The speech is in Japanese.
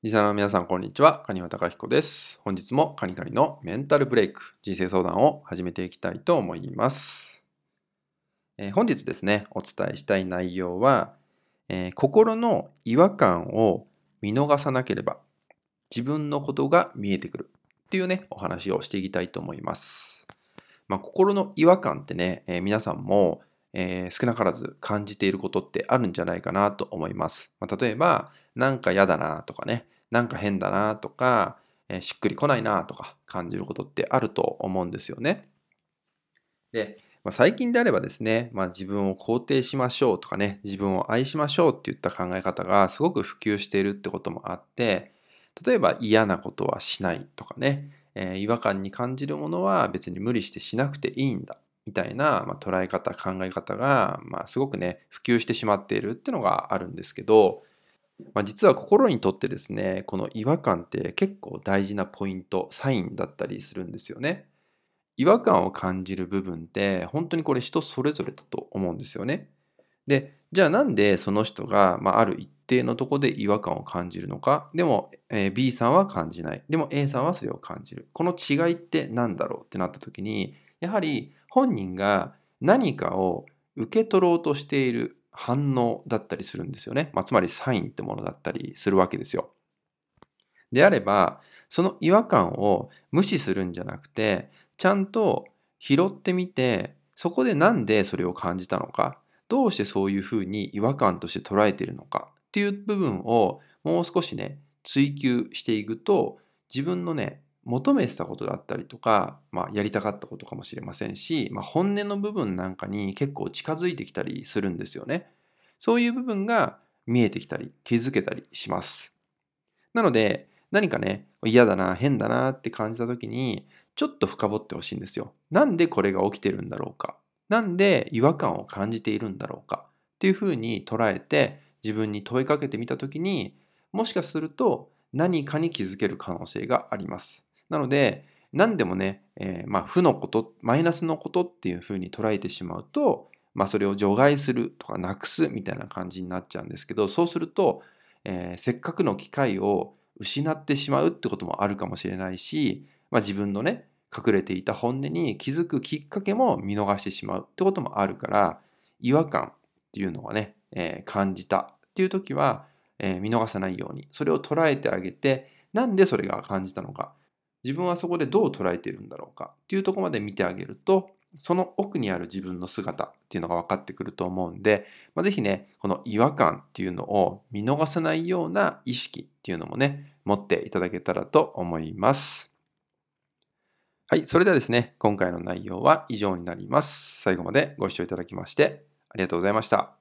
リサナの皆さん、こんにちは。カニワタカヒコです。本日もカニカニのメンタルブレイク、人生相談を始めていきたいと思います。えー、本日ですね、お伝えしたい内容は、えー、心の違和感を見逃さなければ自分のことが見えてくるっていうね、お話をしていきたいと思います。まあ、心の違和感ってね、えー、皆さんもえー、少なからず感じていることってあるんじゃないかなと思います。まあ、例えば、なんか嫌だなとかね、なんか変だなとか、えー、しっくりこないなとか感じることってあると思うんですよね。で、まあ、最近であればですね、まあ、自分を肯定しましょうとかね、自分を愛しましょうっていった考え方がすごく普及しているってこともあって、例えば嫌なことはしないとかね、えー、違和感に感じるものは別に無理してしなくていいんだみたいな、まあ、捉え方考え方が、まあ、すごくね普及してしまっているっていうのがあるんですけど、まあ、実は心にとってですねこの違和感って結構大事なポイントサインだったりするんですよね。違和感を感じる部分って本当にこれ人それぞれだと思うんですよね。でじゃあなんでその人が、まあ、ある一定のとこで違和感を感じるのか？でも、え、B さんは感じないでも A さんはそれを感じるこの違いって何だろうってなった時にやはり本人が何かを受け取ろうとしている反応だったりするんですよね。まあ、つまりサインってものだったりするわけですよ。であれば、その違和感を無視するんじゃなくて、ちゃんと拾ってみて、そこでなんでそれを感じたのか、どうしてそういうふうに違和感として捉えているのかっていう部分をもう少しね、追求していくと、自分のね、求めてたことだったりとか、まあ、やりたかったことかもしれませんし、まあ、本音の部分なんかに結構近づいてきたりするんですよね。そういう部分が見えてきたり気づけたりします。なので何かね嫌だな変だなって感じた時にちょっと深掘ってほしいんですよ。なんでこれが起きてるんだろうかなんで違和感を感じているんだろうかっていうふうに捉えて自分に問いかけてみた時にもしかすると何かに気づける可能性があります。なので、何でもね、えー、まあ、負のこと、マイナスのことっていうふうに捉えてしまうと、まあ、それを除外するとかなくすみたいな感じになっちゃうんですけど、そうすると、えー、せっかくの機会を失ってしまうってこともあるかもしれないし、まあ、自分のね、隠れていた本音に気づくきっかけも見逃してしまうってこともあるから、違和感っていうのはね、えー、感じたっていう時は、えー、見逃さないように、それを捉えてあげて、なんでそれが感じたのか、自分はそこでどう捉えているんだろうかっていうとこまで見てあげるとその奥にある自分の姿っていうのが分かってくると思うんで、まあ、ぜひねこの違和感っていうのを見逃さないような意識っていうのもね持っていただけたらと思います。はいそれではですね今回の内容は以上になります。最後までご視聴いただきましてありがとうございました。